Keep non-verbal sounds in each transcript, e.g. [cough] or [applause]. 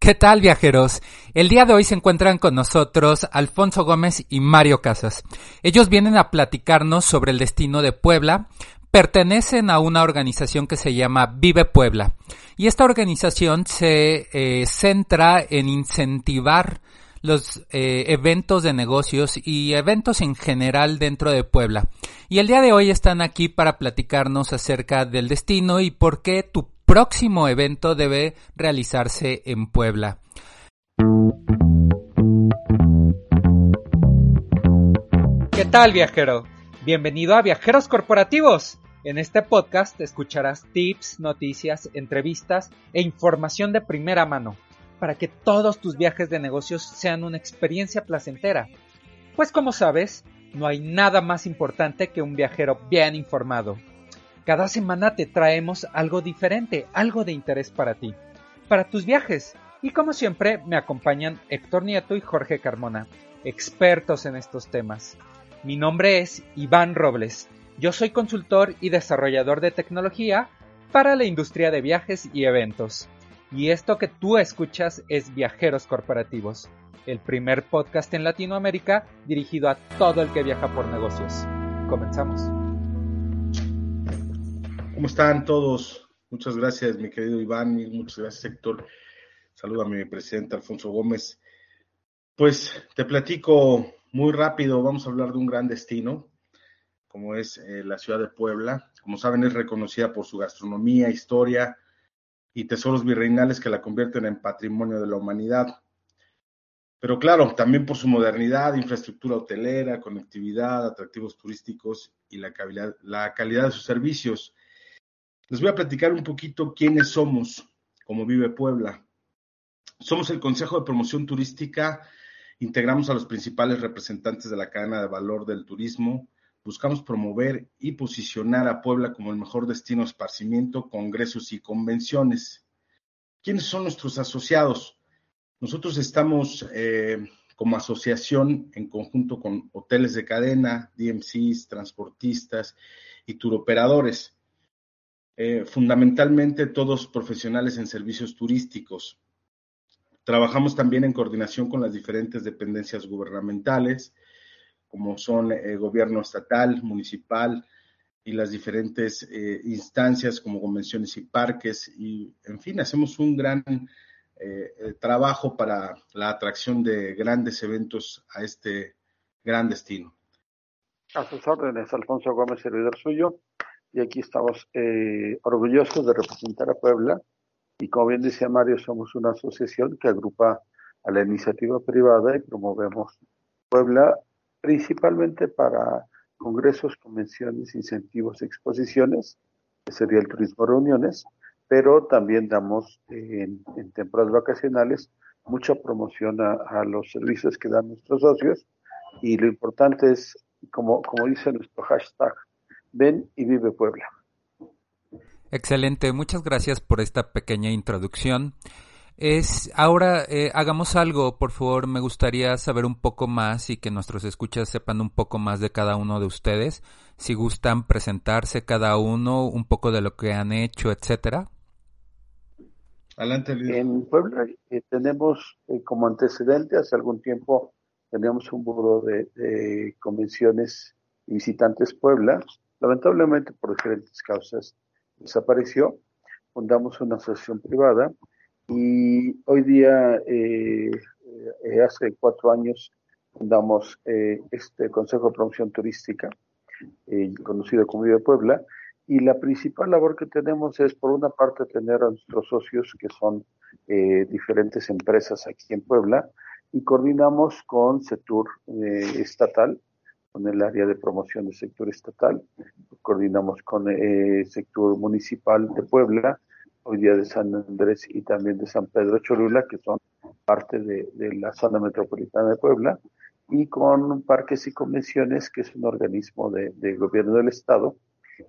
¿Qué tal viajeros? El día de hoy se encuentran con nosotros Alfonso Gómez y Mario Casas. Ellos vienen a platicarnos sobre el destino de Puebla. Pertenecen a una organización que se llama Vive Puebla. Y esta organización se eh, centra en incentivar los eh, eventos de negocios y eventos en general dentro de Puebla. Y el día de hoy están aquí para platicarnos acerca del destino y por qué tu próximo evento debe realizarse en Puebla. ¿Qué tal viajero? Bienvenido a Viajeros Corporativos. En este podcast escucharás tips, noticias, entrevistas e información de primera mano para que todos tus viajes de negocios sean una experiencia placentera. Pues como sabes, no hay nada más importante que un viajero bien informado. Cada semana te traemos algo diferente, algo de interés para ti, para tus viajes. Y como siempre me acompañan Héctor Nieto y Jorge Carmona, expertos en estos temas. Mi nombre es Iván Robles. Yo soy consultor y desarrollador de tecnología para la industria de viajes y eventos. Y esto que tú escuchas es Viajeros Corporativos, el primer podcast en Latinoamérica dirigido a todo el que viaja por negocios. Comenzamos. ¿Cómo están todos? Muchas gracias, mi querido Iván, y muchas gracias, Héctor. Saluda a mi presidente Alfonso Gómez. Pues te platico muy rápido, vamos a hablar de un gran destino, como es eh, la ciudad de Puebla. Como saben, es reconocida por su gastronomía, historia y tesoros virreinales que la convierten en patrimonio de la humanidad. Pero claro, también por su modernidad, infraestructura hotelera, conectividad, atractivos turísticos y la la calidad de sus servicios. Les voy a platicar un poquito quiénes somos, como vive Puebla. Somos el Consejo de Promoción Turística, integramos a los principales representantes de la cadena de valor del turismo, buscamos promover y posicionar a Puebla como el mejor destino de esparcimiento, congresos y convenciones. ¿Quiénes son nuestros asociados? Nosotros estamos eh, como asociación en conjunto con hoteles de cadena, DMCs, transportistas y turoperadores. Eh, fundamentalmente todos profesionales en servicios turísticos. Trabajamos también en coordinación con las diferentes dependencias gubernamentales, como son el eh, gobierno estatal, municipal y las diferentes eh, instancias como convenciones y parques. Y, en fin, hacemos un gran trabajo para la atracción de grandes eventos a este gran destino. A sus órdenes, Alfonso Gómez, servidor suyo y aquí estamos eh, orgullosos de representar a Puebla. Y como bien decía Mario, somos una asociación que agrupa a la iniciativa privada y promovemos Puebla principalmente para congresos, convenciones, incentivos, exposiciones, que sería el turismo reuniones, pero también damos en, temporadas vacacionales mucha promoción a, a, los servicios que dan nuestros socios. Y lo importante es, como, como dice nuestro hashtag, Ven y vive Puebla. Excelente, muchas gracias por esta pequeña introducción. Es ahora eh, hagamos algo, por favor, me gustaría saber un poco más y que nuestros escuchas sepan un poco más de cada uno de ustedes. Si gustan presentarse cada uno, un poco de lo que han hecho, etcétera. Adelante, En Puebla eh, tenemos eh, como antecedente hace algún tiempo teníamos un buro de, de convenciones y visitantes Puebla Lamentablemente, por diferentes causas, desapareció. Fundamos una asociación privada y hoy día, eh, eh, hace cuatro años, fundamos eh, este Consejo de Promoción Turística, conocido como Vive Puebla, y la principal labor que tenemos es, por una parte, tener a nuestros socios, que son diferentes empresas aquí en Puebla, y coordinamos con CETUR estatal, con el área de promoción del sector estatal, coordinamos con el sector municipal de Puebla hoy día de San Andrés y también de San Pedro Cholula, que son parte de, la zona metropolitana de Puebla, y con Parques y Convenciones, que es un organismo de, gobierno del Estado,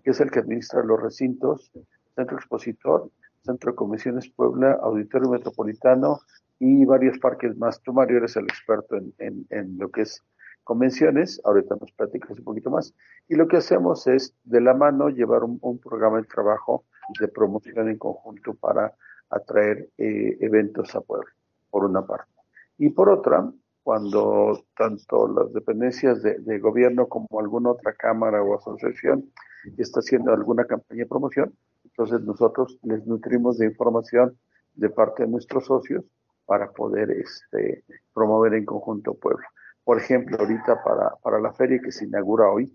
que es el que administra los recintos, Centro Expositor, Centro de Convenciones Puebla, Auditorio Metropolitano y varios parques más. Tú, Mario, eres el experto en lo que es convenciones, ahorita nos platicas un poquito más, y lo que hacemos es de la mano llevar un, programa de trabajo de promoción en conjunto para atraer eh, eventos a Puebla, por una parte. Y por otra, cuando tanto las dependencias de, gobierno como alguna otra cámara o asociación está haciendo alguna campaña de promoción, entonces nosotros les nutrimos de información de parte de nuestros socios para poder este, promover en conjunto Puebla. Por ejemplo, ahorita para, para la feria que se inaugura hoy,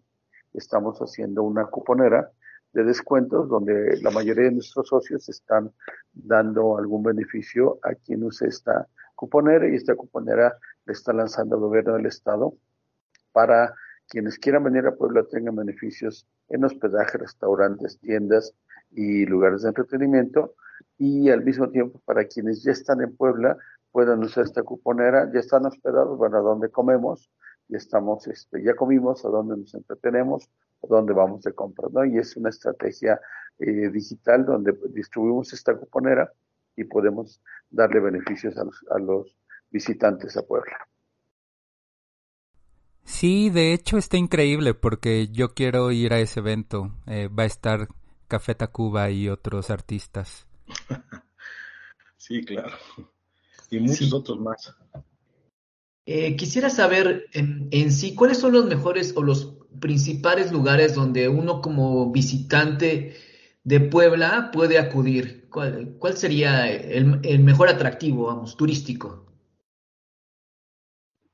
estamos haciendo una cuponera de descuentos donde la mayoría de nuestros socios están dando algún beneficio a quien use esta cuponera y esta cuponera le está lanzando el gobierno del estado para quienes quieran venir a Puebla tengan beneficios en hospedaje, restaurantes, tiendas y lugares de entretenimiento y al mismo tiempo para quienes ya están en Puebla puedan usar esta cuponera, ya están hospedados, bueno, a dónde comemos, ya estamos, este, ya comimos, a dónde nos entretenemos, a dónde vamos de compras, ¿no? Y es una estrategia eh, digital donde distribuimos esta cuponera y podemos darle beneficios a los, a los visitantes a Puebla. Sí, de hecho está increíble porque yo quiero ir a ese evento. Eh, va a estar Café Tacuba y otros artistas. [laughs] sí, claro y muchos otros más. Eh, quisiera saber en, en, sí cuáles son los mejores o los principales lugares donde uno como visitante de Puebla puede acudir. ¿Cuál, cuál sería el, el, mejor atractivo, vamos, turístico?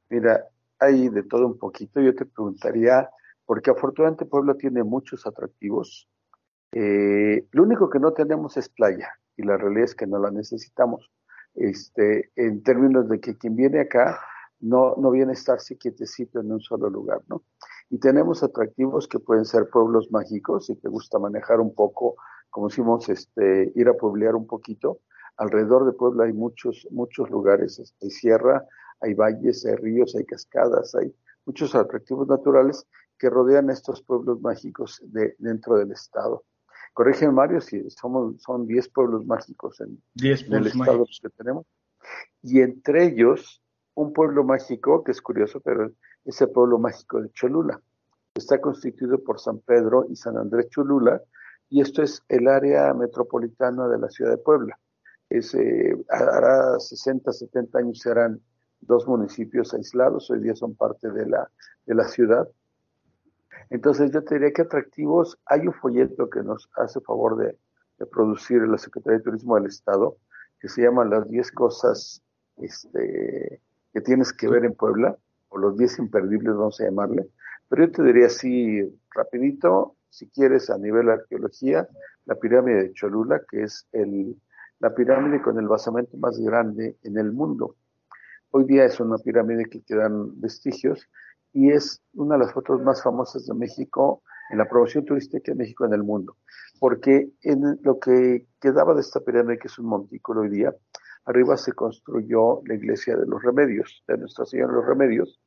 Mira, hay de todo un poquito. Yo te preguntaría, porque afortunadamente Puebla tiene muchos atractivos. Eh, lo único que no tenemos es playa y la realidad es que no la necesitamos este, en términos de que quien viene acá no, no viene a estarse quietecito en un solo lugar, ¿no? Y tenemos atractivos que pueden ser pueblos mágicos, si te gusta manejar un poco, como decimos, este, ir a pueblear un poquito. Alrededor de Puebla hay muchos, muchos lugares, hay sierra, hay valles, hay ríos, hay cascadas, hay muchos atractivos naturales que rodean estos pueblos mágicos de, dentro del estado. Corrígeme, Mario, si somos, son 10 pueblos mágicos en, el estado que tenemos. Y entre ellos, un pueblo mágico, que es curioso, pero es el pueblo mágico de Cholula. Está constituido por San Pedro y San Andrés Cholula, y esto es el área metropolitana de la ciudad de Puebla. Es, eh, hará 60, 70 años serán dos municipios aislados, hoy día son parte de la, de la ciudad, entonces yo te diría que atractivos, hay un folleto que nos hace favor de, producir la Secretaría de Turismo del Estado, que se llama Las 10 cosas este, que tienes que ver en Puebla, o los 10 imperdibles, vamos a llamarle. Pero yo te diría así, rapidito, si quieres, a nivel de arqueología, la pirámide de Cholula, que es el, la pirámide con el basamento más grande en el mundo. Hoy día es una pirámide que quedan vestigios y es una de las fotos más famosas de México en la promoción turística de México en el mundo, porque en lo que quedaba de esta pirámide, que es un montículo hoy día, arriba se construyó la iglesia de los remedios, de Nuestra Señora de los Remedios,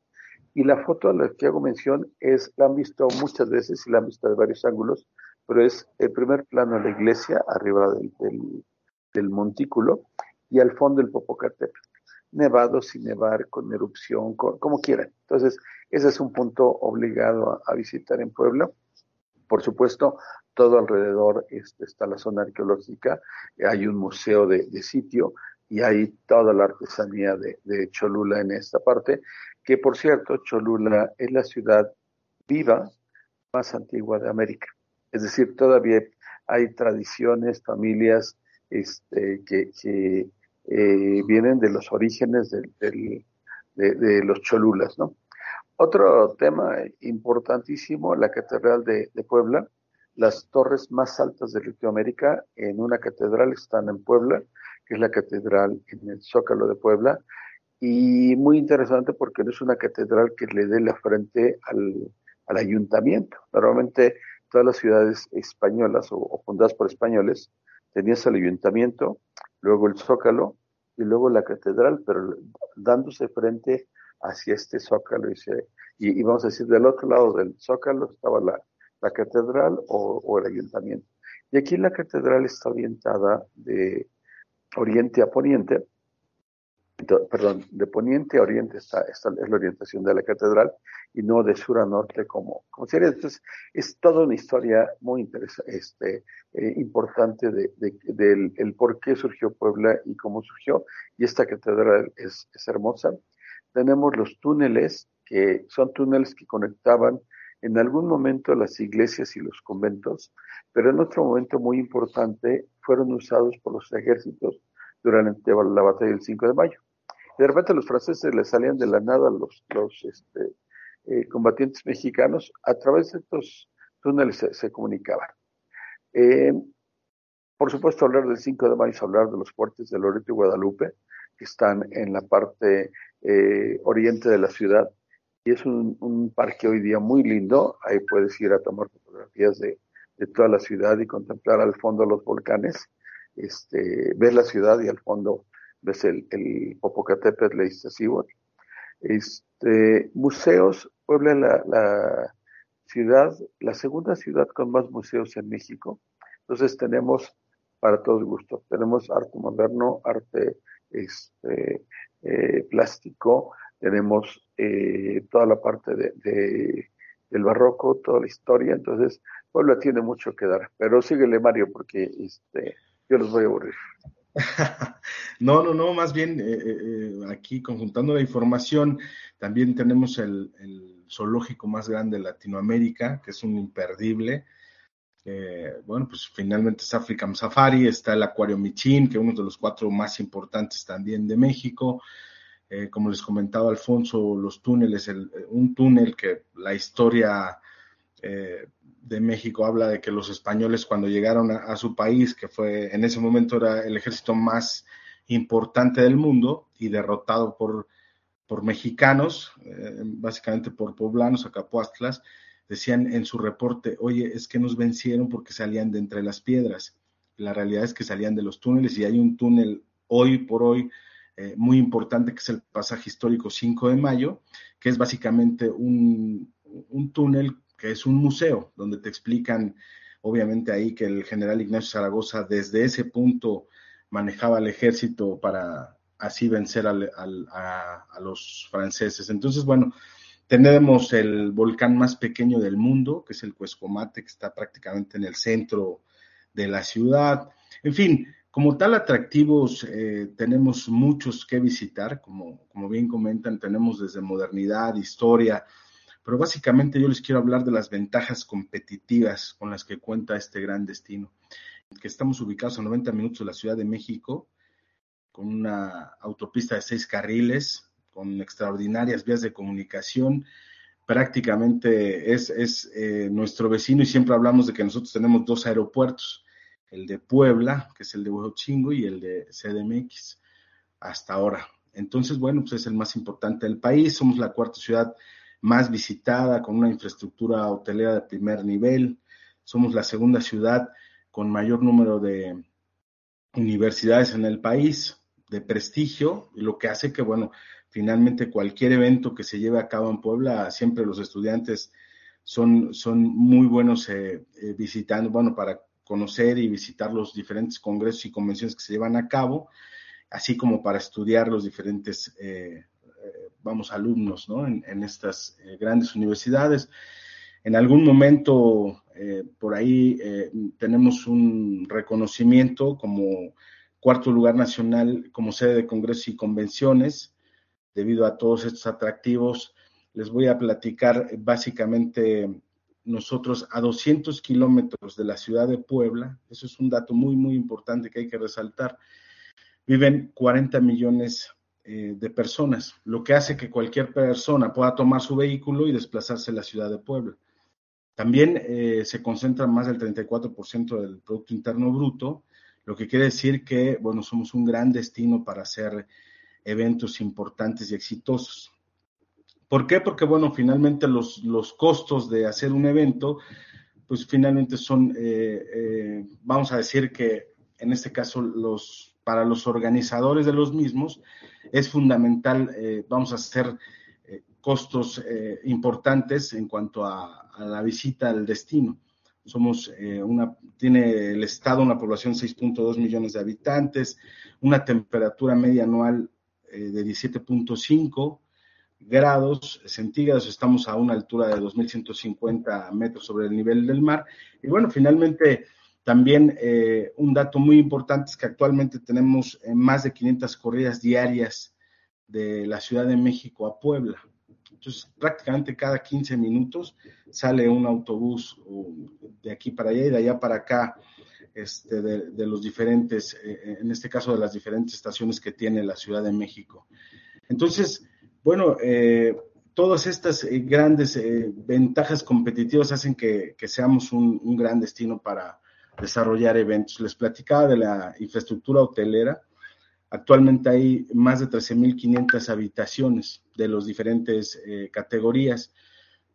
y la foto a la que hago mención es, la han visto muchas veces y la han visto de varios ángulos, pero es el primer plano de la iglesia, arriba del, del, del montículo, y al fondo el Popocatépetl nevado, sin nevar, con erupción, como quieran. Entonces, ese es un punto obligado a, visitar en Puebla. Por supuesto, todo alrededor este, está la zona arqueológica, hay un museo de, sitio y hay toda la artesanía de, de, Cholula en esta parte, que por cierto, Cholula es la ciudad viva más antigua de América. Es decir, todavía hay tradiciones, familias este, que, que eh, vienen de los orígenes de, los cholulas, ¿no? Otro tema importantísimo, la Catedral de, Puebla. Las torres más altas de Latinoamérica en una catedral están en Puebla, que es la catedral en el Zócalo de Puebla. Y muy interesante porque no es una catedral que le dé la frente al, ayuntamiento. Normalmente todas las ciudades españolas o fundadas por españoles Tenías el ayuntamiento, luego el zócalo y luego la catedral, pero dándose frente hacia este zócalo y, vamos a decir, del otro lado del zócalo estaba la, catedral o, el ayuntamiento. Y aquí la catedral está orientada de oriente a poniente, perdón, de poniente a oriente está, esta es la orientación de la catedral y no de sur a norte como, como sería. Entonces, es toda una historia muy interesante, este, eh, importante de, del el por qué surgió Puebla y cómo surgió. Y esta catedral es, es hermosa. Tenemos los túneles, que son túneles que conectaban en algún momento las iglesias y los conventos, pero en otro momento muy importante fueron usados por los ejércitos durante la batalla del 5 de mayo. De repente los franceses les salían de la nada los, los este, eh, combatientes mexicanos, a través de estos túneles se, comunicaban. Eh, por supuesto, hablar del 5 de mayo es hablar de los fuertes de Loreto y Guadalupe, que están en la parte eh, oriente de la ciudad. Y es un, parque hoy día muy lindo. Ahí puedes ir a tomar fotografías de, toda la ciudad y contemplar al fondo los volcanes. Este, ver la ciudad y al fondo ves el, el Popocatépetl. Este, museos, Puebla la, la ciudad, la segunda ciudad con más museos en México. Entonces tenemos para todos gustos. Tenemos arte moderno, arte este, eh, plástico, tenemos eh, toda la parte de, del barroco, toda la historia. Entonces, Puebla tiene mucho que dar. Pero síguele, Mario, porque este, yo los voy a aburrir. [laughs] no, no, no, más bien eh, eh, eh, aquí conjuntando la información, también tenemos el, zoológico más grande de Latinoamérica, que es un imperdible. bueno, pues finalmente es African Safari, está el Acuario Michin, que es uno de los cuatro más importantes también de México. como les comentaba Alfonso, los túneles, un túnel que la historia de México habla de que los españoles cuando llegaron a, su país, que fue en ese momento era el ejército más importante del mundo y derrotado por, por mexicanos, eh, básicamente por poblanos, acapuastlas, decían en su reporte, oye, es que nos vencieron porque salían de entre las piedras. La realidad es que salían de los túneles y hay un túnel hoy por hoy eh, muy importante que es el pasaje histórico 5 de mayo, que es básicamente un, un túnel que es un museo donde te explican, obviamente ahí que el general Ignacio Zaragoza desde ese punto manejaba el ejército para así vencer a, los franceses. Entonces, bueno, tenemos el volcán más pequeño del mundo, que es el Cuescomate, que está prácticamente en el centro de la ciudad. En fin, como tal atractivos, eh, tenemos muchos que visitar, como, como bien comentan, tenemos desde modernidad, historia, pero básicamente yo les quiero hablar de las ventajas competitivas con las que cuenta este gran destino, que estamos ubicados a 90 minutos de la Ciudad de México, con una autopista de seis carriles, con extraordinarias vías de comunicación, prácticamente es, eh, nuestro vecino y siempre hablamos de que nosotros tenemos dos aeropuertos, el de Puebla, que es el de Huejotzingo, y el de CDMX, hasta ahora. Entonces, bueno, pues es el más importante del país, somos la cuarta ciudad más visitada, con una infraestructura hotelera de primer nivel. Somos la segunda ciudad con mayor número de universidades en el país, de prestigio, lo que hace que, bueno, finalmente cualquier evento que se lleve a cabo en Puebla, siempre los estudiantes son, son muy buenos eh, eh, visitando, bueno, para conocer y visitar los diferentes congresos y convenciones que se llevan a cabo, así como para estudiar los diferentes eh, vamos, alumnos ¿no? en, estas eh, grandes universidades. En algún momento eh, por ahí eh, tenemos un reconocimiento como cuarto lugar nacional como sede de congresos y convenciones debido a todos estos atractivos. Les voy a platicar básicamente nosotros a 200 kilómetros de la ciudad de Puebla, eso es un dato muy, muy importante que hay que resaltar, viven 40 millones eh, de personas, lo que hace que cualquier persona pueda tomar su vehículo y desplazarse a la ciudad de Puebla. También eh, se concentra más del 34% del Producto Interno Bruto, lo que quiere decir que, bueno, somos un gran destino para hacer eventos importantes y exitosos. ¿Por qué? Porque, bueno, finalmente los, los costos de hacer un evento, pues finalmente son, eh, vamos a decir que en este caso los, para los organizadores de los mismos, es fundamental, eh, vamos a hacer eh, costos eh, importantes en cuanto a, a, la visita al destino. Somos una, tiene el Estado una población de 6.2 millones de habitantes, una temperatura media anual de 17.5 grados centígrados, estamos a una altura de 2.150 metros sobre el nivel del mar. Y bueno, finalmente también eh, un dato muy importante es que actualmente tenemos eh, más de 500 corridas diarias de la Ciudad de México a Puebla. Entonces, prácticamente cada 15 minutos sale un autobús de aquí para allá y de allá para acá, este, de, los diferentes, eh, en este caso de las diferentes estaciones que tiene la Ciudad de México. Entonces, bueno, todas estas grandes ventajas competitivas hacen que, seamos un, gran destino para, desarrollar eventos. Les platicaba de la infraestructura hotelera. Actualmente hay más de 13.500 habitaciones de las diferentes eh, categorías,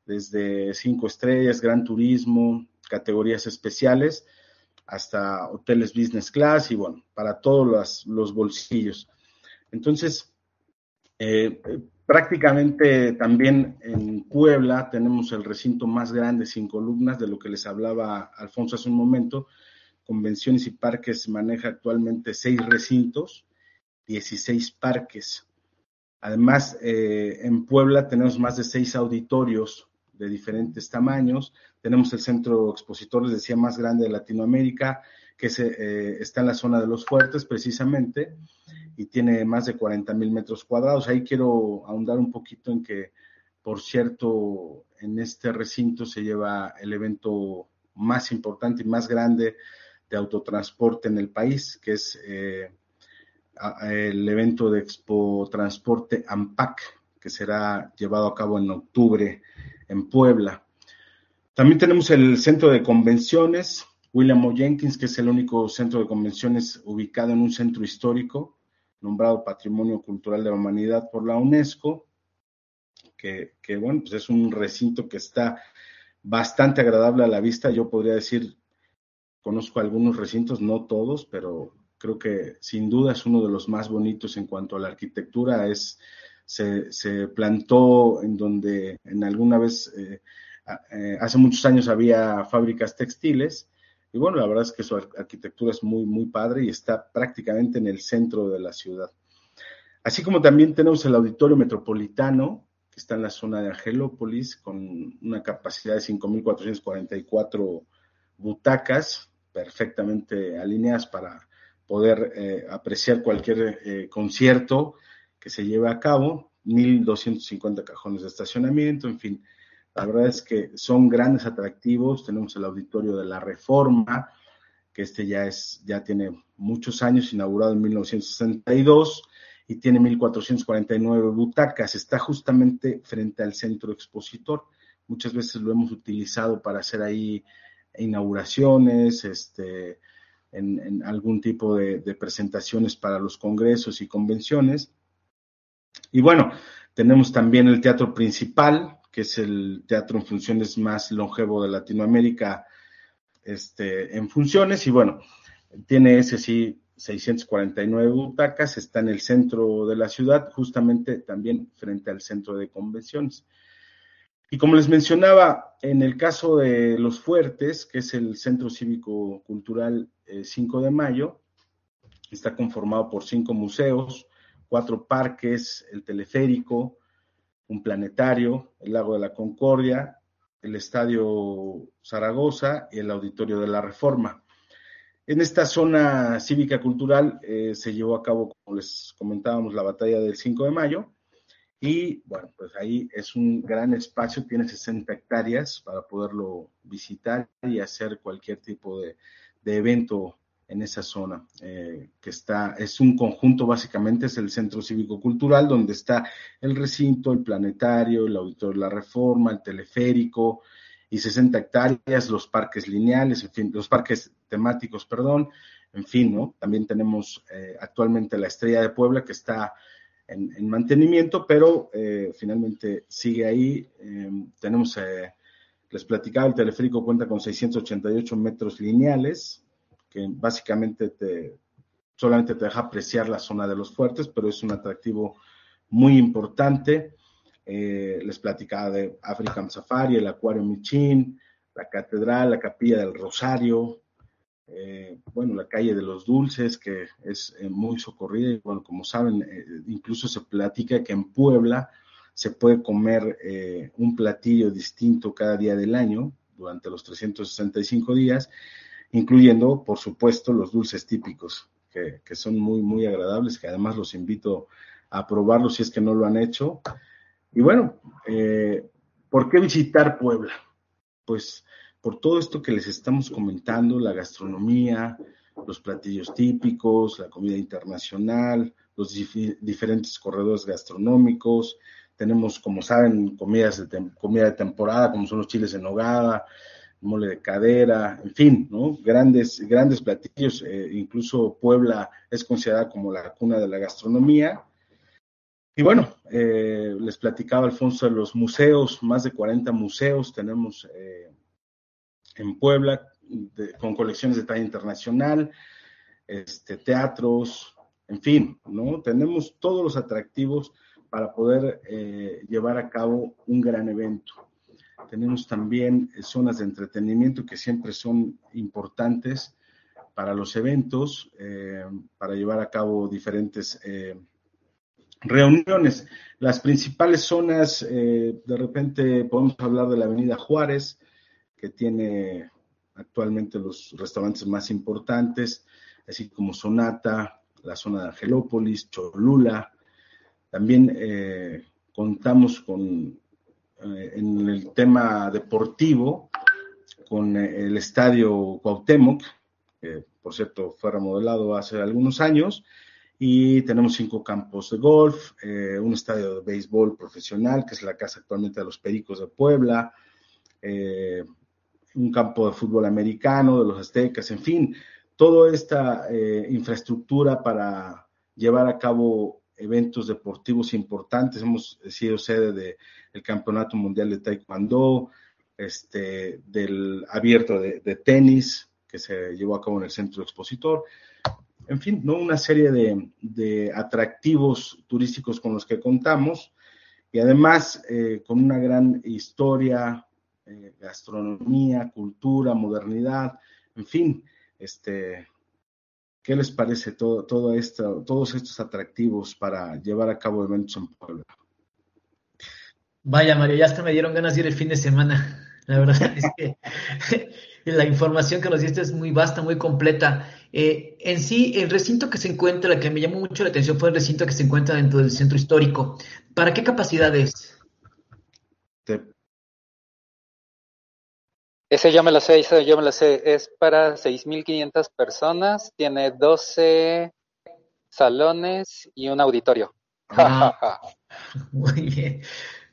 desde cinco estrellas, gran turismo, categorías especiales, hasta hoteles business class y bueno, para todos los, bolsillos. Entonces, eh, prácticamente también en Puebla tenemos el recinto más grande sin columnas, de lo que les hablaba Alfonso hace un momento. Convenciones y Parques maneja actualmente seis recintos, 16 parques. Además, eh, en Puebla tenemos más de seis auditorios de diferentes tamaños. Tenemos el centro expositor, les decía, más grande de Latinoamérica, que se, eh, está en la zona de los fuertes precisamente y tiene más de 40 mil metros cuadrados. Ahí quiero ahondar un poquito en que, por cierto, en este recinto se lleva el evento más importante y más grande de autotransporte en el país, que es eh, el evento de Expo Transporte AMPAC, que será llevado a cabo en octubre en Puebla. También tenemos el centro de convenciones, William O. Jenkins, que es el único centro de convenciones ubicado en un centro histórico, nombrado Patrimonio Cultural de la Humanidad por la UNESCO, que, bueno, pues es un recinto que está bastante agradable a la vista. Yo podría decir, conozco algunos recintos, no todos, pero creo que sin duda es uno de los más bonitos en cuanto a la arquitectura. Es, se, se plantó en donde en alguna vez, eh, eh, hace muchos años había fábricas textiles y bueno, la verdad es que su arquitectura es muy, muy padre y está prácticamente en el centro de la ciudad. Así como también tenemos el Auditorio Metropolitano, que está en la zona de Angelópolis, con una capacidad de 5.444 butacas perfectamente alineadas para poder eh, apreciar cualquier eh, concierto que se lleve a cabo, 1.250 cajones de estacionamiento, en fin, la verdad es que son grandes atractivos. Tenemos el auditorio de la Reforma, que este ya es, ya tiene muchos años, inaugurado en 1962 y tiene 1449 butacas. Está justamente frente al centro expositor. Muchas veces lo hemos utilizado para hacer ahí inauguraciones, este, en, algún tipo de, de, presentaciones para los congresos y convenciones. Y bueno, tenemos también el teatro principal, que es el teatro en funciones más longevo de Latinoamérica este, en funciones. Y bueno, tiene ese sí 649 butacas, está en el centro de la ciudad, justamente también frente al centro de convenciones. Y como les mencionaba, en el caso de Los Fuertes, que es el Centro Cívico Cultural 5 eh, de Mayo, está conformado por cinco museos, cuatro parques, el teleférico, un planetario, el lago de la Concordia, el Estadio Zaragoza y el Auditorio de la Reforma. En esta zona cívica cultural eh, se llevó a cabo, como les comentábamos, la batalla del 5 de mayo. Y bueno, pues ahí es un gran espacio, tiene 60 hectáreas para poderlo visitar y hacer cualquier tipo de, de evento en esa zona, eh, que está, es un conjunto básicamente, es el centro cívico-cultural, donde está el recinto, el planetario, el auditorio de la reforma, el teleférico, y 60 hectáreas, los parques lineales, en fin, los parques temáticos, perdón, en fin, ¿no? También tenemos eh, actualmente la Estrella de Puebla, que está en, mantenimiento, pero eh, finalmente sigue ahí. tenemos, les platicaba, el teleférico cuenta con 688 metros lineales, que básicamente te, solamente te deja apreciar la zona de los fuertes, pero es un atractivo muy importante. Eh, les platicaba de African Safari, el Acuario Michin, la Catedral, la Capilla del Rosario, eh, bueno, la calle de los Dulces, que es eh, muy socorrida, y bueno, como saben, incluso se platica que en Puebla se puede comer un platillo distinto cada día del año durante los 365 días, incluyendo, por supuesto, los dulces típicos, que, que son muy, muy agradables, que además los invito a probarlos si es que no lo han hecho. Y bueno, eh, ¿por qué visitar Puebla? Pues por todo esto que les estamos comentando, la gastronomía, los platillos típicos, la comida internacional, los diferentes corredores gastronómicos. Tenemos, como saben, comidas de comida de temporada, como son los chiles en nogada, mole de cadera, en fin, ¿no? Grandes, grandes platillos. Eh, incluso Puebla es considerada como la cuna de la gastronomía. Y bueno, eh, les platicaba Alfonso de los museos, más de 40 museos tenemos eh, en Puebla, con colecciones de talla internacional, este, teatros, en fin, ¿no? Tenemos todos los atractivos para poder eh, llevar a cabo un gran evento. Tenemos también zonas de entretenimiento que siempre son importantes para los eventos, para llevar a cabo diferentes reuniones. Las principales zonas, eh, de repente podemos hablar de la Avenida Juárez, que tiene actualmente los restaurantes más importantes, así como Sonata, la zona de Angelópolis, Cholula. También eh, contamos con, eh, en el tema deportivo, con el estadio Cuauhtémoc, que por cierto fue remodelado hace algunos años, y tenemos cinco campos de golf, eh, un estadio de béisbol profesional, que es la casa actualmente de los Pericos de Puebla, eh, un campo de fútbol americano de los Aztecas, en fin, toda esta eh, infraestructura para llevar a cabo eventos deportivos importantes. Hemos sido sede del Campeonato Mundial de Taekwondo, este, del abierto de, de tenis que se llevó a cabo en el Centro Expositor en fin, ¿no? una serie de, atractivos turísticos con los que contamos y además eh, con una gran historia, eh, gastronomía, cultura, modernidad, en fin, este, ¿qué les parece todo, todo esto, todos estos atractivos para llevar a cabo eventos en Puebla? Vaya, Mario, ya hasta me dieron ganas de ir el fin de semana. La verdad es que [laughs] la información que nos diste es muy vasta, muy completa. Eh, en sí, el recinto que se encuentra, que me llamó mucho la atención fue el recinto que se encuentra dentro del centro histórico. ¿Para qué capacidad es? Ese yo me lo sé, ese yo me lo sé. Es para 6.500 personas, tiene 12 salones y un auditorio. Ah, muy bien,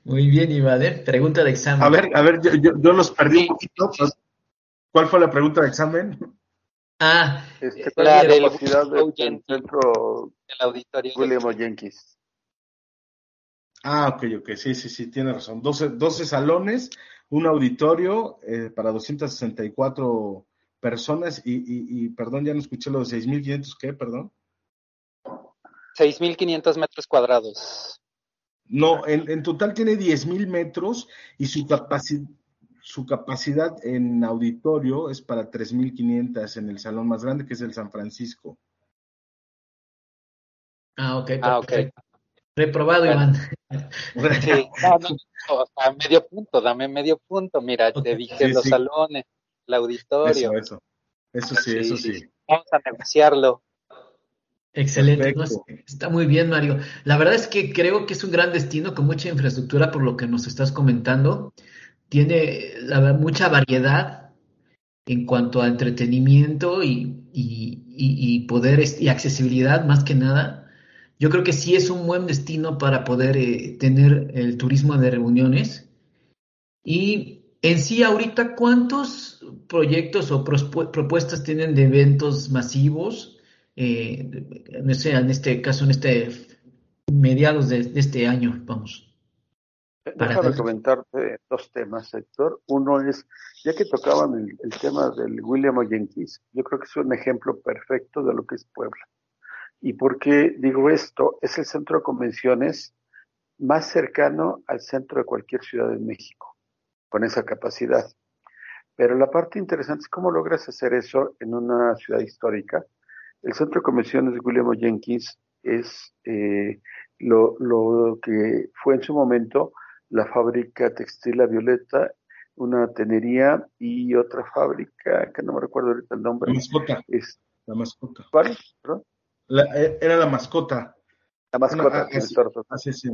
muy bien, Iván. Pregunta de examen. A ver, a ver, yo, yo los perdí un poquito. ¿Cuál fue la pregunta de examen? Ah, este, la, de la capacidad del, centro del auditorio William o Jenkins. Ah, ok, ok, sí, sí, sí, tiene razón. 12, 12 salones, un auditorio eh, para 264 personas y, y, y, perdón, ya no escuché lo de 6.500, ¿qué? Perdón. 6.500 metros cuadrados. No, en, en total tiene 10.000 metros y su capacidad su capacidad en auditorio es para 3.500 en el salón más grande, que es el San Francisco. Ah, ok. Ah, okay. Reprobado, Iván. [laughs] Sí, no, no, medio punto, dame medio punto. Mira, te dije los salones, el auditorio. Eso, eso. Eso sí, eso sí. Vamos a negociarlo. Excelente, está muy bien, Mario. La verdad es que creo que es un gran destino con mucha infraestructura por lo que nos estás comentando tiene la, mucha variedad en cuanto a entretenimiento y, y, y, poder y accesibilidad más que nada. Yo creo que sí es un buen destino para poder eh, tener el turismo de reuniones. Y en sí, ahorita, ¿cuántos proyectos o propuestas tienen de eventos masivos? Eh, en, en este caso, en este mediados de este año, vamos. Déjame comentarte dos temas, Héctor. Uno es, ya que tocaban el, tema del William Jenkins, yo creo que es un ejemplo perfecto de lo que es Puebla. ¿Y por qué digo esto? Es el centro de convenciones más cercano al centro de cualquier ciudad de México, con esa capacidad. Pero la parte interesante es cómo logras hacer eso en una ciudad histórica. El centro de convenciones de William Jenkins es eh, lo, lo, que fue en su momento la fábrica textil La Violeta, una tenería y otra fábrica, que no me recuerdo ahorita el nombre. La mascota. Es, la mascota. ¿Cuál? Eh, era la mascota. La mascota. así, sí,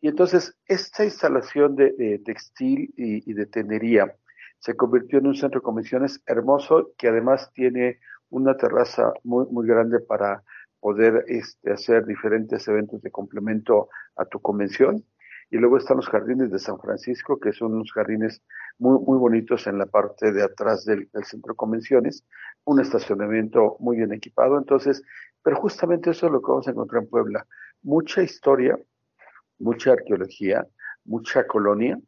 Y entonces, esta instalación de, textil y, de tenería se convirtió en un centro de convenciones hermoso que además tiene una terraza muy, muy grande para poder este, hacer diferentes eventos de complemento a tu convención. Y luego están los jardines de San Francisco, que son unos jardines muy, muy bonitos en la parte de atrás del, centro convenciones, un estacionamiento muy bien equipado. Entonces, pero justamente eso es lo que vamos a encontrar en Puebla. Mucha historia, mucha arqueología, mucha colonia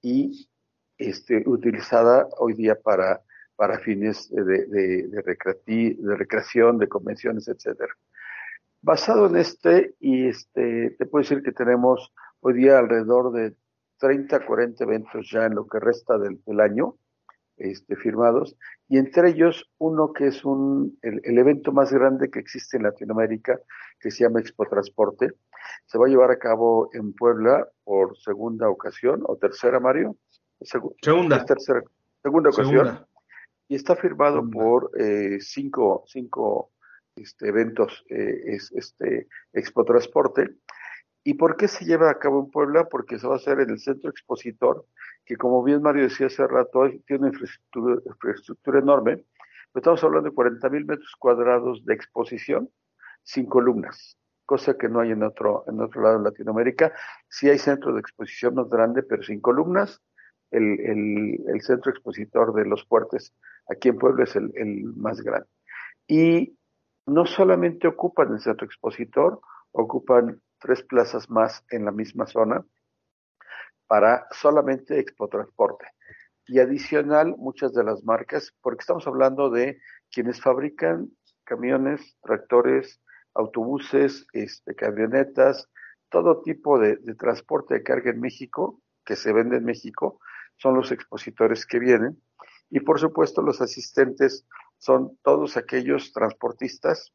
y este, utilizada hoy día para, para fines de, de, de, de recreación, de convenciones, etcétera. Basado en este, y este, te puedo decir que tenemos hoy día alrededor de 30, 40 eventos ya en lo que resta del, año este, firmados, y entre ellos uno que es un, el, evento más grande que existe en Latinoamérica, que se llama Expo Transporte. Se va a llevar a cabo en Puebla por segunda ocasión, o tercera, Mario. segunda. tercera, segunda ocasión. Y está firmado por eh, cinco, cinco este, eventos, eh, es, este, Expo Transporte. ¿Y por qué se lleva a cabo en Puebla? Porque se va a hacer en el centro expositor, que como bien Mario decía hace rato, tiene una infraestructura, enorme. estamos hablando de 40 mil metros cuadrados de exposición sin columnas, cosa que no hay en otro, en otro lado de Latinoamérica. Sí hay centros de exposición más grande, pero sin columnas. El, el, centro expositor de los fuertes aquí en Puebla es el, el más grande. Y no solamente ocupan el centro expositor, ocupan tres plazas más en la misma zona para solamente Expo Transporte. Y adicional, muchas de las marcas, porque estamos hablando de quienes fabrican camiones, tractores, autobuses, este, camionetas, todo tipo de, de transporte de carga en México, que se vende en México, son los expositores que vienen. Y por supuesto, los asistentes son todos aquellos transportistas,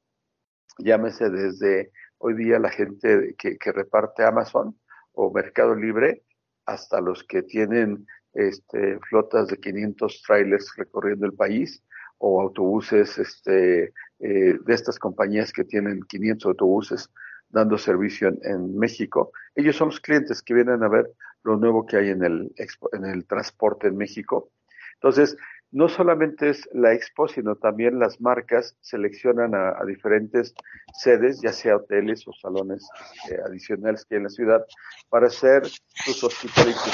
llámese desde hoy día la gente que, reparte Amazon o Mercado Libre, hasta los que tienen este, flotas de 500 trailers recorriendo el país o autobuses este, eh, de estas compañías que tienen 500 autobuses dando servicio en, México. Ellos son los clientes que vienen a ver lo nuevo que hay en el, en el transporte en México. Entonces, no solamente es la expo, sino también las marcas seleccionan a, diferentes sedes, ya sea hoteles o salones eh, adicionales que hay en la ciudad, para hacer sus hospitality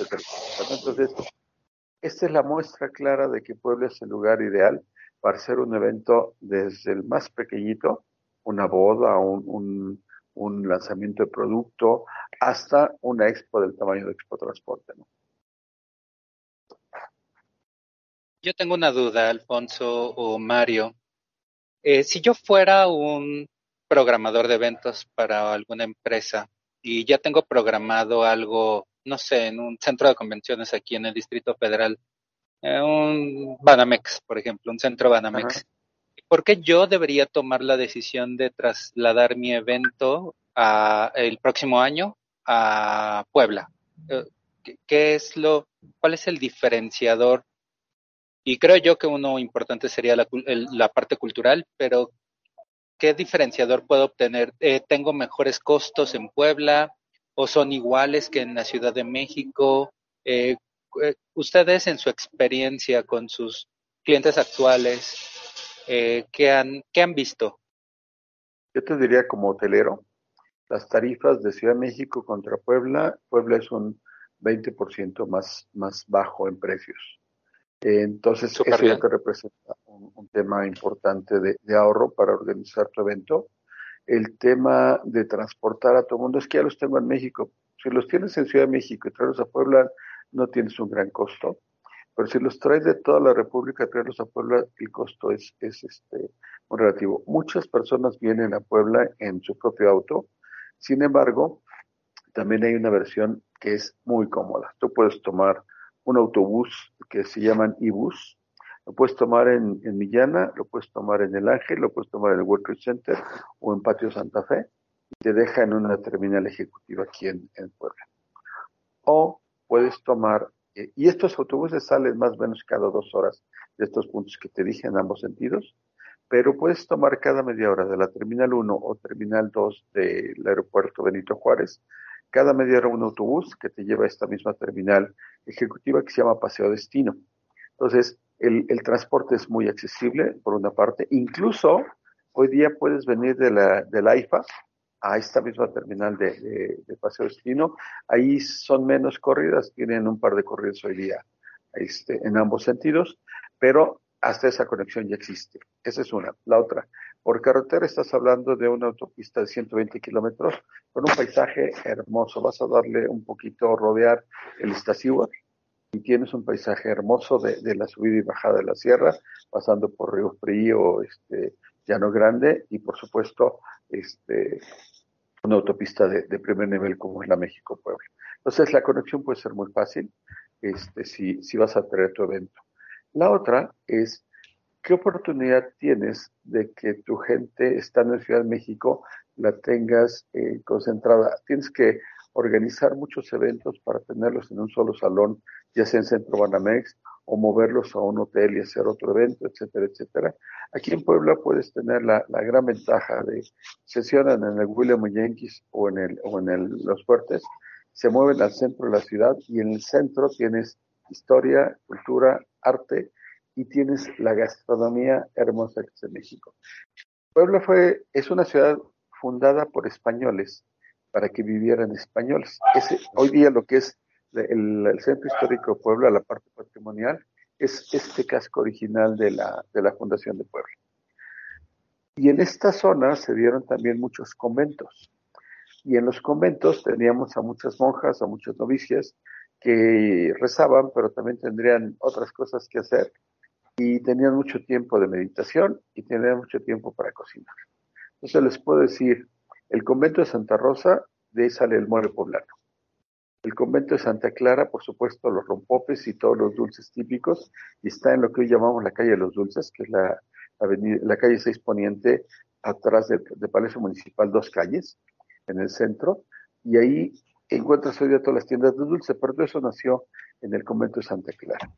etc. Entonces, esta es la muestra clara de que Puebla es el lugar ideal para hacer un evento desde el más pequeñito, una boda, un, un lanzamiento de producto, hasta una expo del tamaño de Expo Transporte. ¿no? Yo tengo una duda, Alfonso o Mario. Eh, si yo fuera un programador de eventos para alguna empresa y ya tengo programado algo, no sé, en un centro de convenciones aquí en el Distrito Federal, eh, un Banamex, por ejemplo, un centro Banamex, ¿por qué yo debería tomar la decisión de trasladar mi evento a, el próximo año a Puebla? Eh, ¿Qué es lo, cuál es el diferenciador y creo yo que uno importante sería la, la parte cultural, pero ¿qué diferenciador puedo obtener? Eh, ¿Tengo mejores costos en Puebla o son iguales que en la Ciudad de México? Eh, eh ustedes en su experiencia con sus clientes actuales, eh, ¿qué, han, ¿qué han visto? Yo te diría como hotelero, las tarifas de Ciudad de México contra Puebla, Puebla es un 20% más, más bajo en precios entonces, eso ya te representa un, tema importante de, ahorro para organizar tu evento. El tema de transportar a todo el mundo, es que ya los tengo en México. Si los tienes en Ciudad de México y traerlos a Puebla, no tienes un gran costo. Pero si los traes de toda la República, traerlos a Puebla, el costo es, es este, muy relativo. Muchas personas vienen a Puebla en su propio auto, sin embargo, también hay una versión que es muy cómoda. Tú puedes tomar un autobús que se llaman e-bus, lo puedes tomar en, Millana, lo puedes tomar en El Ángel, lo puedes tomar en el World Trade Center o en Patio Santa Fe y te deja en una terminal ejecutiva aquí en, en Puebla. O puedes tomar, eh, y estos autobuses salen más o menos cada dos horas de estos puntos que te dije en ambos sentidos, pero puedes tomar cada media hora de la Terminal 1 o Terminal 2 del aeropuerto Benito Juárez, cada media hora un autobús que te lleva a esta misma terminal ejecutiva que se llama Paseo Destino. Entonces, el, transporte es muy accesible, por una parte. Incluso hoy día puedes venir de la, de la a esta misma terminal de, de, Paseo Destino. Ahí son menos corridas, tienen un par de corridas hoy día este, en ambos sentidos, pero hasta esa conexión ya existe. Esa es una. La otra, por carretera estás hablando de una autopista de 120 kilómetros con un paisaje hermoso. Vas a darle un poquito, rodear el Iztaccíhuatl y tienes un paisaje hermoso de, la subida y bajada de la sierra, pasando por Río Frío, este, Llano Grande y por supuesto este, una autopista de, de primer nivel como es la México-Puebla. Entonces la conexión puede ser muy fácil este, si, si vas a tener tu evento. La otra es, ¿qué oportunidad tienes de que tu gente estando en Ciudad de México la tengas eh, concentrada? Tienes que organizar muchos eventos para tenerlos en un solo salón, ya sea en Centro Banamex, o moverlos a un hotel y hacer otro evento, etcétera, etcétera. Aquí en Puebla puedes tener la, gran ventaja de sesionan en el William Yankees o en el o en el Los Fuertes, se mueven al centro de la ciudad y en el centro tienes historia, cultura, arte y tienes la gastronomía hermosa que es en México. Puebla fue, es una ciudad fundada por españoles para que vivieran españoles. hoy día lo que es el, centro histórico de Puebla, la parte patrimonial, es este casco original de la, de la fundación de Puebla. Y en esta zona se dieron también muchos conventos. Y en los conventos teníamos a muchas monjas, a muchas novicias, que rezaban, pero también tendrían otras cosas que hacer y tenían mucho tiempo de meditación y tenían mucho tiempo para cocinar. Entonces les puedo decir, el convento de Santa Rosa, de ahí sale el mole poblano. El convento de Santa Clara, por supuesto, los rompopes y todos los dulces típicos, y está en lo que hoy llamamos la calle de los dulces, que es la, avenida, la calle 6 Poniente, atrás del, Palacio Municipal, dos calles, en el centro, y ahí encuentras hoy día todas las tiendas de dulce, pero todo eso nació en el convento de Santa Clara.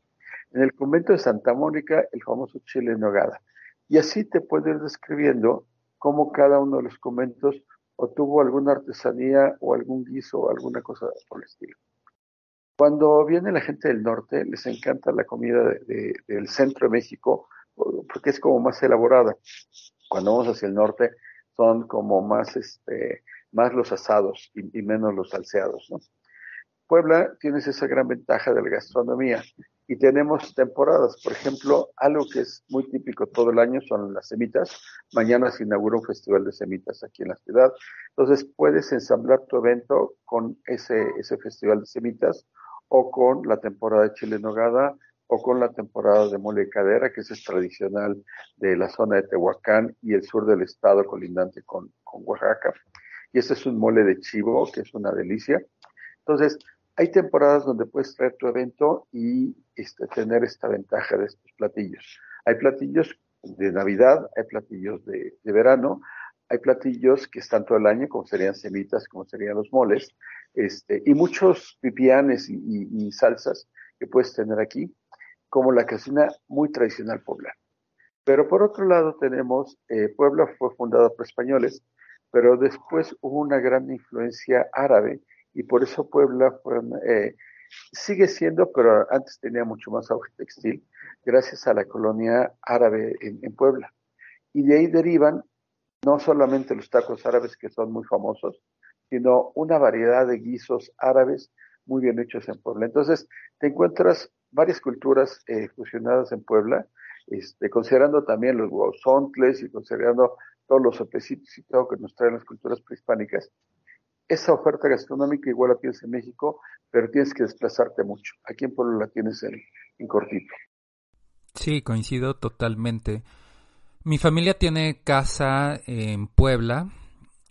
En el convento de Santa Mónica, el famoso chile en nogada. Y así te puedes ir describiendo cómo cada uno de los conventos obtuvo alguna artesanía o algún guiso o alguna cosa por el estilo. Cuando viene la gente del norte, les encanta la comida del centro de México porque es como más elaborada. Cuando vamos hacia el norte, son como más este, más los asados y, menos los salseados. ¿no? Puebla tienes esa gran ventaja de la gastronomía y tenemos temporadas. Por ejemplo, algo que es muy típico todo el año son las semitas. Mañana se inaugura un festival de semitas aquí en la ciudad. Entonces puedes ensamblar tu evento con ese, festival de semitas o con la temporada de chile nogada o con la temporada de mole de cadera, que es tradicional de la zona de Tehuacán y el sur del estado colindante con, con Oaxaca y este es un mole de chivo, que es una delicia. Entonces, hay temporadas donde puedes traer tu evento y este, tener esta ventaja de estos platillos. Hay platillos de Navidad, hay platillos de, verano, hay platillos que están todo el año, como serían semitas, como serían los moles, este, y muchos pipianes y, salsas que puedes tener aquí, como la cocina muy tradicional poblana. Pero por otro lado tenemos, eh, Puebla fue fundada por españoles, pero después hubo una gran influencia árabe y por eso Puebla eh, sigue siendo, pero antes tenía mucho más auge textil, gracias a la colonia árabe en, Puebla. Y de ahí derivan no solamente los tacos árabes que son muy famosos, sino una variedad de guisos árabes muy bien hechos en Puebla. Entonces, te encuentras varias culturas eh, fusionadas en Puebla, este, considerando también los guauzontles y considerando todos los sopecitos y todo que nos traen las culturas prehispánicas. Esa oferta gastronómica igual la tienes en México, pero tienes que desplazarte mucho. Aquí en Puebla la tienes en, en cortito. Sí, coincido totalmente. Mi familia tiene casa en Puebla,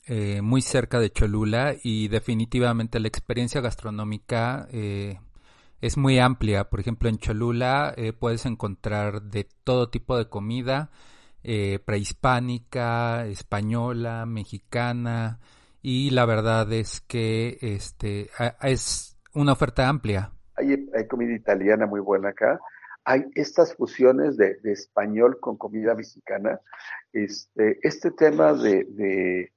eh, muy cerca de Cholula, y definitivamente la experiencia gastronómica eh, es muy amplia. Por ejemplo, en Cholula eh, puedes encontrar de todo tipo de comida, prehispánica, española, mexicana, y la verdad es que este es una oferta amplia. Hay, hay comida italiana muy buena acá hay estas fusiones de, español con comida mexicana. Este, este tema de,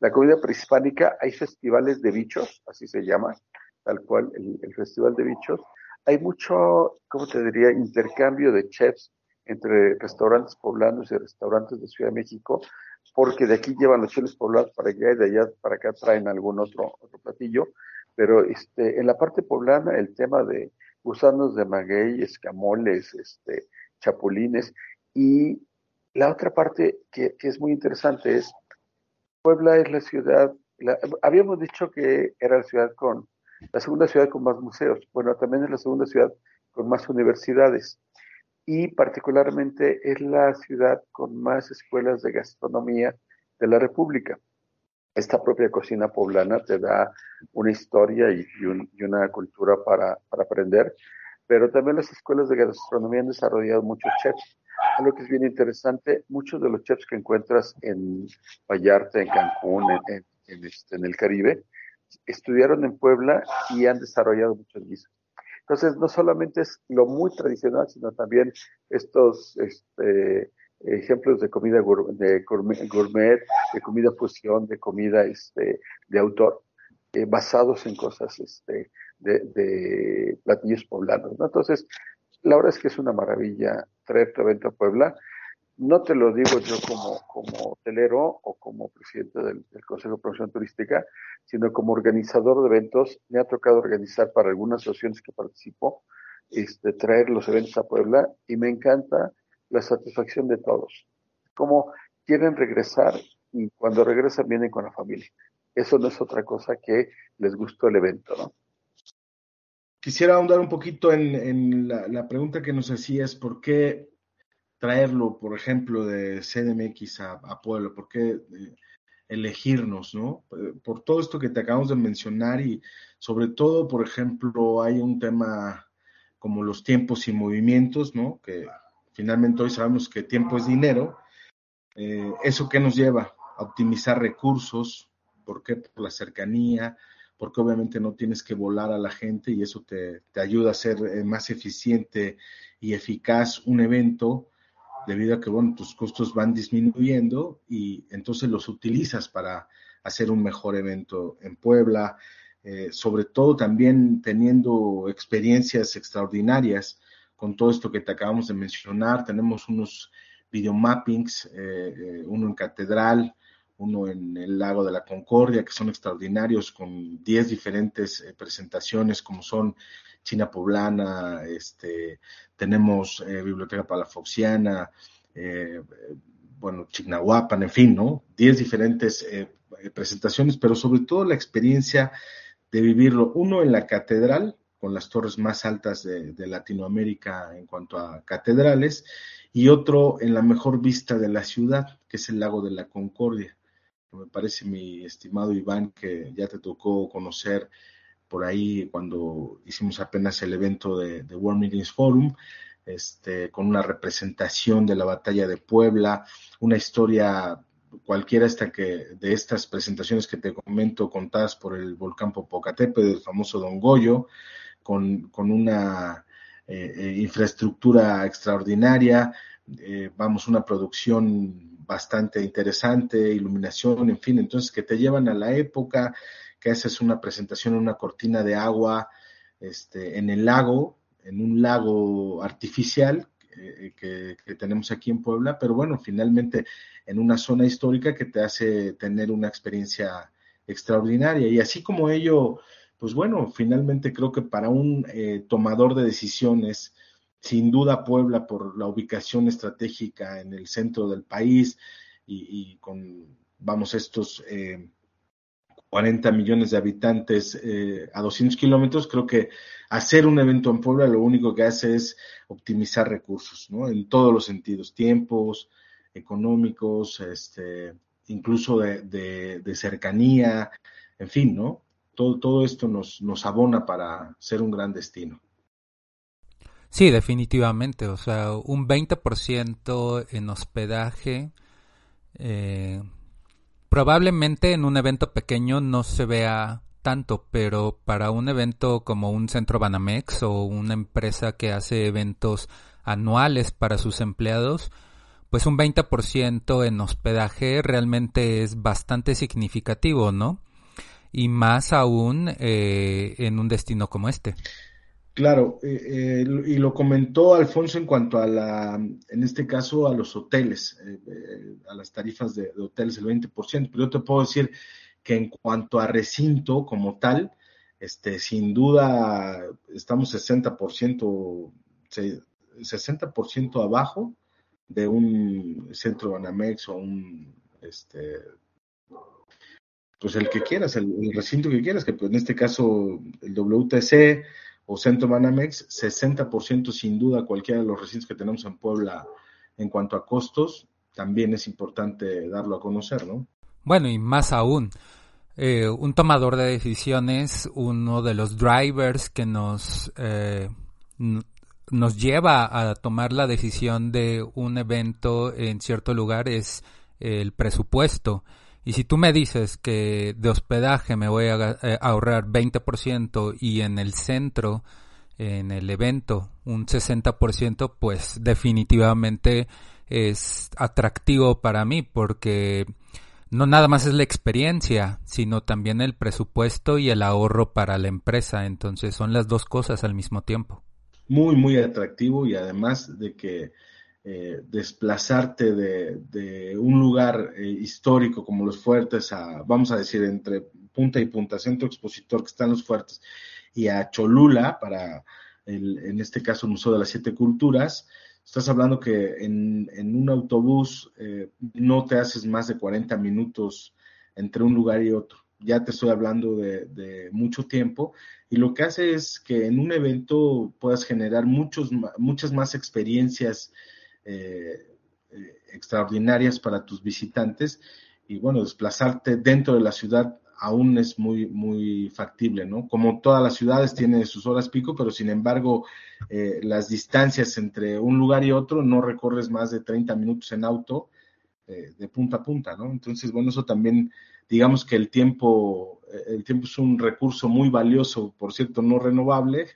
la comida prehispánica, hay festivales de bichos, así se llama, tal cual, el, Festival de Bichos. Hay mucho, ¿cómo te diría?, intercambio de chefs entre restaurantes poblanos y restaurantes de Ciudad de México, porque de aquí llevan los chiles poblanos para allá y de allá para acá traen algún otro, platillo. Pero este, en la parte poblana, el tema de, gusanos de maguey, escamoles, este, chapulines. Y la otra parte que, es muy interesante es, Puebla es la ciudad, habíamos dicho que era la ciudad con, la segunda ciudad con más museos, bueno, también es la segunda ciudad con más universidades y particularmente es la ciudad con más escuelas de gastronomía de la República. Esta propia cocina poblana te da una historia y, una cultura para, aprender, pero también las escuelas de gastronomía han desarrollado muchos chefs. Algo que es bien interesante, muchos de los chefs que encuentras en Vallarta, en Cancún, en, este, en el Caribe, estudiaron en Puebla y han desarrollado muchos guisos. Entonces, no solamente es lo muy tradicional, sino también estos este, ejemplos de comida de gourmet, de comida fusión, de comida este, de autor, eh, basados en cosas este, de, platillos poblanos. Entonces, la verdad es que es una maravilla traer tu evento a Puebla. No te lo digo yo como, como hotelero o como presidente del, Consejo de Promoción Turística, sino como organizador de eventos. Me ha tocado organizar para algunas asociaciones que participo, este, traer los eventos a Puebla y me encanta la satisfacción de todos. Como quieren regresar y cuando regresan vienen con la familia. Eso no es otra cosa que les gustó el evento, ¿no? Quisiera ahondar un poquito en, la, pregunta que nos hacías, ¿por qué traerlo, por ejemplo, de CDMX a, a Puebla? ¿Por qué eh, elegirnos, no? Por todo esto que te acabamos de mencionar y sobre todo, por ejemplo, hay un tema como los tiempos y movimientos, ¿no? Que finalmente hoy sabemos que tiempo es dinero, eh, ¿eso qué nos lleva? A optimizar recursos, ¿por qué? Por la cercanía, porque obviamente no tienes que volar a la gente y eso te, ayuda a ser eh, más eficiente y eficaz un evento debido a que, bueno, tus costos van disminuyendo y entonces los utilizas para hacer un mejor evento en Puebla, eh, sobre todo también teniendo experiencias extraordinarias con todo esto que te acabamos de mencionar. Tenemos unos videomappings, eh, eh, uno en Catedral, uno en el Lago de la Concordia, que son extraordinarios, con 10 diferentes eh, presentaciones, como son China Poblana, este, tenemos Biblioteca Palafoxiana, bueno, Chignahuapan, en fin, ¿no? 10 diferentes presentaciones, pero sobre todo la experiencia de vivirlo, uno en la catedral, con las torres más altas de, Latinoamérica en cuanto a catedrales, y otro en la mejor vista de la ciudad, que es el lago de la Concordia. Me parece, mi estimado Iván, que ya te tocó conocer por ahí cuando hicimos apenas el evento de, World Meetings Forum, este, con una representación de la batalla de Puebla, una historia cualquiera esta que, de estas presentaciones que te comento contadas por el volcán Popocatépetl, el famoso Don Goyo, con, una eh, eh, infraestructura extraordinaria, eh, vamos, una producción bastante interesante, iluminación, en fin, entonces que te llevan a la época, que haces una presentación en una cortina de agua este, en el lago, en un lago artificial que, que, tenemos aquí en Puebla, pero bueno, finalmente en una zona histórica que te hace tener una experiencia extraordinaria. Y así como ello pues bueno, finalmente creo que para un eh, tomador de decisiones, sin duda Puebla por la ubicación estratégica en el centro del país y, con, vamos, estos eh, 40 millones de habitantes eh, a 200 kilómetros, creo que hacer un evento en Puebla lo único que hace es optimizar recursos, ¿no? En todos los sentidos, tiempos, económicos, este, incluso de, cercanía, en fin, ¿no? Todo, todo esto nos, nos abona para ser un gran destino. Sí, definitivamente. O sea, un 20% en hospedaje. Eh, probablemente en un evento pequeño no se vea tanto, pero para un evento como un centro Banamex o una empresa que hace eventos anuales para sus empleados, pues un 20% en hospedaje realmente es bastante significativo, ¿no? Y más aún eh, en un destino como este. Claro, eh, eh, y lo comentó Alfonso en cuanto a la, en este caso, a los hoteles, eh, a las tarifas de, hoteles, el 20%, pero yo te puedo decir que en cuanto a recinto como tal, este, sin duda estamos 60%, 60% abajo de un centro Banamex o un, este, pues el que quieras, el, recinto que quieras, que en este caso el WTC, o Centro Banamex, 60% sin duda cualquiera de los recintos que tenemos en Puebla en cuanto a costos, también es importante darlo a conocer, ¿no? Bueno, y más aún, eh, un tomador de decisiones, uno de los drivers que nos, eh, nos lleva a tomar la decisión de un evento en cierto lugar es el presupuesto. Y si tú me dices que de hospedaje me voy a eh, ahorrar 20% y en el centro, en el evento, un 60%, pues definitivamente es atractivo para mí porque no nada más es la experiencia, sino también el presupuesto y el ahorro para la empresa. Entonces son las dos cosas al mismo tiempo. Muy, muy atractivo y además de que eh, desplazarte de, un lugar eh, histórico como los fuertes a, vamos a decir, entre punta y punta, centro expositor que están los fuertes, y a Cholula, para el, en este caso el Museo de las Siete Culturas, estás hablando que en, un autobús eh, no te haces más de 40 minutos entre un lugar y otro. Ya te estoy hablando de, de, mucho tiempo y lo que hace es que en un evento puedas generar muchos, muchas más experiencias eh, eh, extraordinarias para tus visitantes y bueno, desplazarte dentro de la ciudad aún es muy, muy factible, ¿no? Como todas las ciudades tienen sus horas pico, pero sin embargo, eh, las distancias entre un lugar y otro no recorres más de 30 minutos en auto de punta a punta, ¿no? Entonces, bueno, eso también, digamos que el tiempo, el tiempo es un recurso muy valioso, por cierto, no renovable,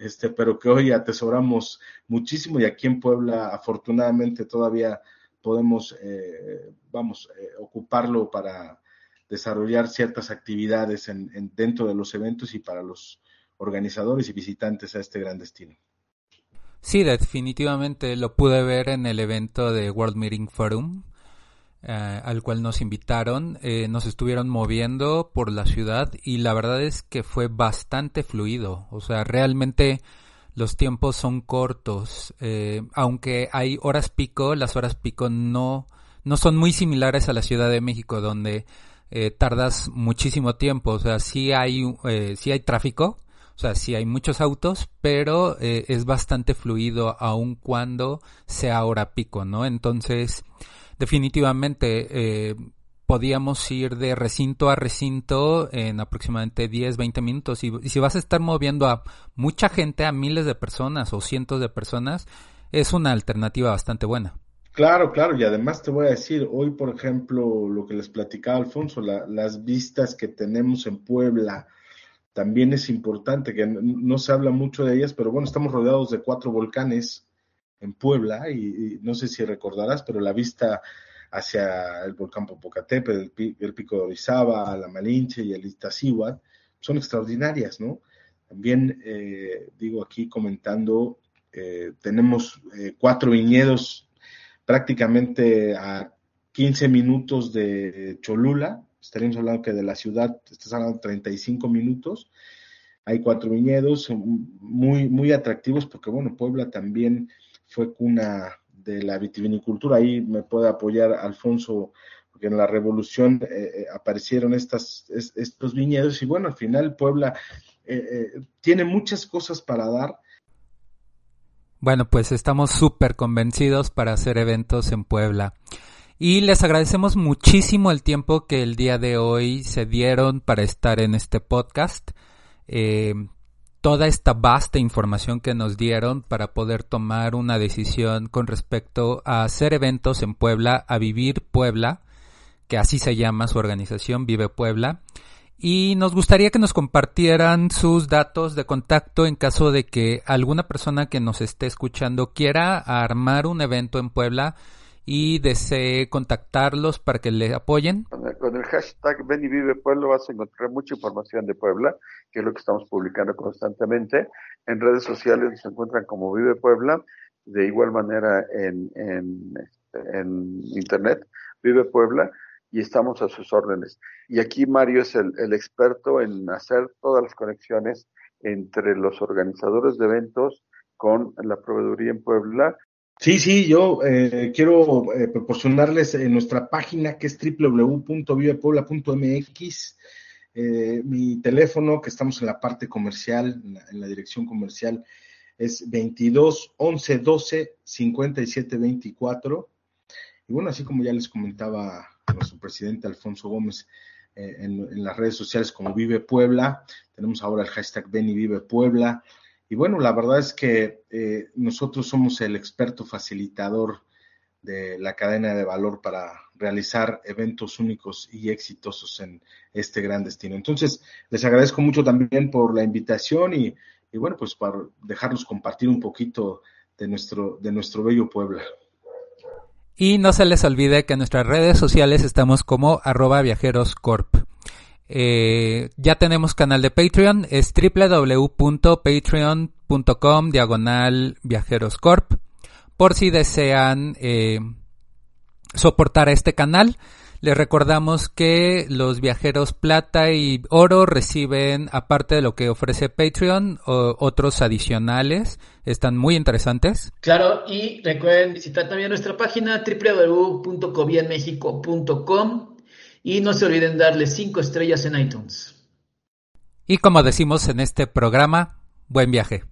este, pero que hoy atesoramos muchísimo y aquí en Puebla afortunadamente todavía podemos, eh, vamos, eh, ocuparlo para desarrollar ciertas actividades en, dentro de los eventos y para los organizadores y visitantes a este gran destino. Sí, definitivamente lo pude ver en el evento de World Meeting Forum, eh, al cual nos invitaron. Eh, nos estuvieron moviendo por la ciudad y la verdad es que fue bastante fluido. O sea, realmente los tiempos son cortos. Eh, aunque hay horas pico, las horas pico no, no son muy similares a la Ciudad de México, donde tardas muchísimo tiempo. O sea, sí hay, sí hay tráfico. O sea, sí hay muchos autos, pero es bastante fluido aun cuando sea hora pico, ¿no? Entonces, definitivamente eh, podíamos ir de recinto a recinto en aproximadamente 10, 20 minutos. Y, si vas a estar moviendo a mucha gente, a miles de personas o cientos de personas, es una alternativa bastante buena. Claro, claro, y además te voy a decir, hoy por ejemplo, lo que les platicaba Alfonso, las vistas que tenemos en Puebla, también es importante, que no, se habla mucho de ellas, pero bueno, estamos rodeados de cuatro volcanes en Puebla y, no sé si recordarás, pero la vista hacia el volcán Popocatépetl, el, pico de Orizaba, la Malinche y el Iztaccíhuatl son extraordinarias, ¿no? También eh, digo aquí comentando, eh, tenemos eh, cuatro viñedos prácticamente a 15 minutos de Cholula, estaríamos hablando que de la ciudad, estás hablando de 35 minutos, hay cuatro viñedos muy, muy atractivos porque, bueno, Puebla también fue cuna de la vitivinicultura. Ahí me puede apoyar Alfonso, porque en la revolución eh, aparecieron estas, estos viñedos y bueno, al final Puebla tiene muchas cosas para dar. Bueno, pues estamos súper convencidos para hacer eventos en Puebla. Y les agradecemos muchísimo el tiempo que el día de hoy se dieron para estar en este podcast. Toda esta vasta información que nos dieron para poder tomar una decisión con respecto a hacer eventos en Puebla, a vivir Puebla, que así se llama su organización, Vive Puebla. Y nos gustaría que nos compartieran sus datos de contacto en caso de que alguna persona que nos esté escuchando quiera armar un evento en Puebla y desee contactarlos para que le apoyen? Con el, hashtag Ven y Vive Puebla vas a encontrar mucha información de Puebla, que es lo que estamos publicando constantemente. En redes sociales nos encuentran como Vive Puebla, de igual manera en, en, en Internet, Vive Puebla, y estamos a sus órdenes. Y aquí Mario es el, el experto en hacer todas las conexiones entre los organizadores de eventos con la proveeduría en Puebla Sí, sí, yo eh, quiero eh, proporcionarles en nuestra página que es www.vivepuebla.mx eh, mi teléfono, que estamos en la parte comercial, en la, dirección comercial, es 22 11 12 57 24. Y bueno, así como ya les comentaba nuestro presidente Alfonso Gómez en, en, las redes sociales como Vive Puebla, tenemos ahora el hashtag Ven Vive Puebla. Y bueno, la verdad es que eh, nosotros somos el experto facilitador de la cadena de valor para realizar eventos únicos y exitosos en este gran destino. Entonces, les agradezco mucho también por la invitación y, bueno, pues para dejarnos compartir un poquito de nuestro, de nuestro bello Puebla. Y no se les olvide que en nuestras redes sociales estamos como arroba viajeroscorp. Eh, ya tenemos canal de Patreon, es www.patreon.com diagonal viajeroscorp. Por si desean eh, soportar este canal, les recordamos que los viajeros plata y oro reciben, aparte de lo que ofrece Patreon, otros adicionales. Están muy interesantes. Claro, y recuerden visitar también nuestra página www.cobienmexico.com y no se olviden darle cinco estrellas en iTunes. Y como decimos en este programa, buen viaje.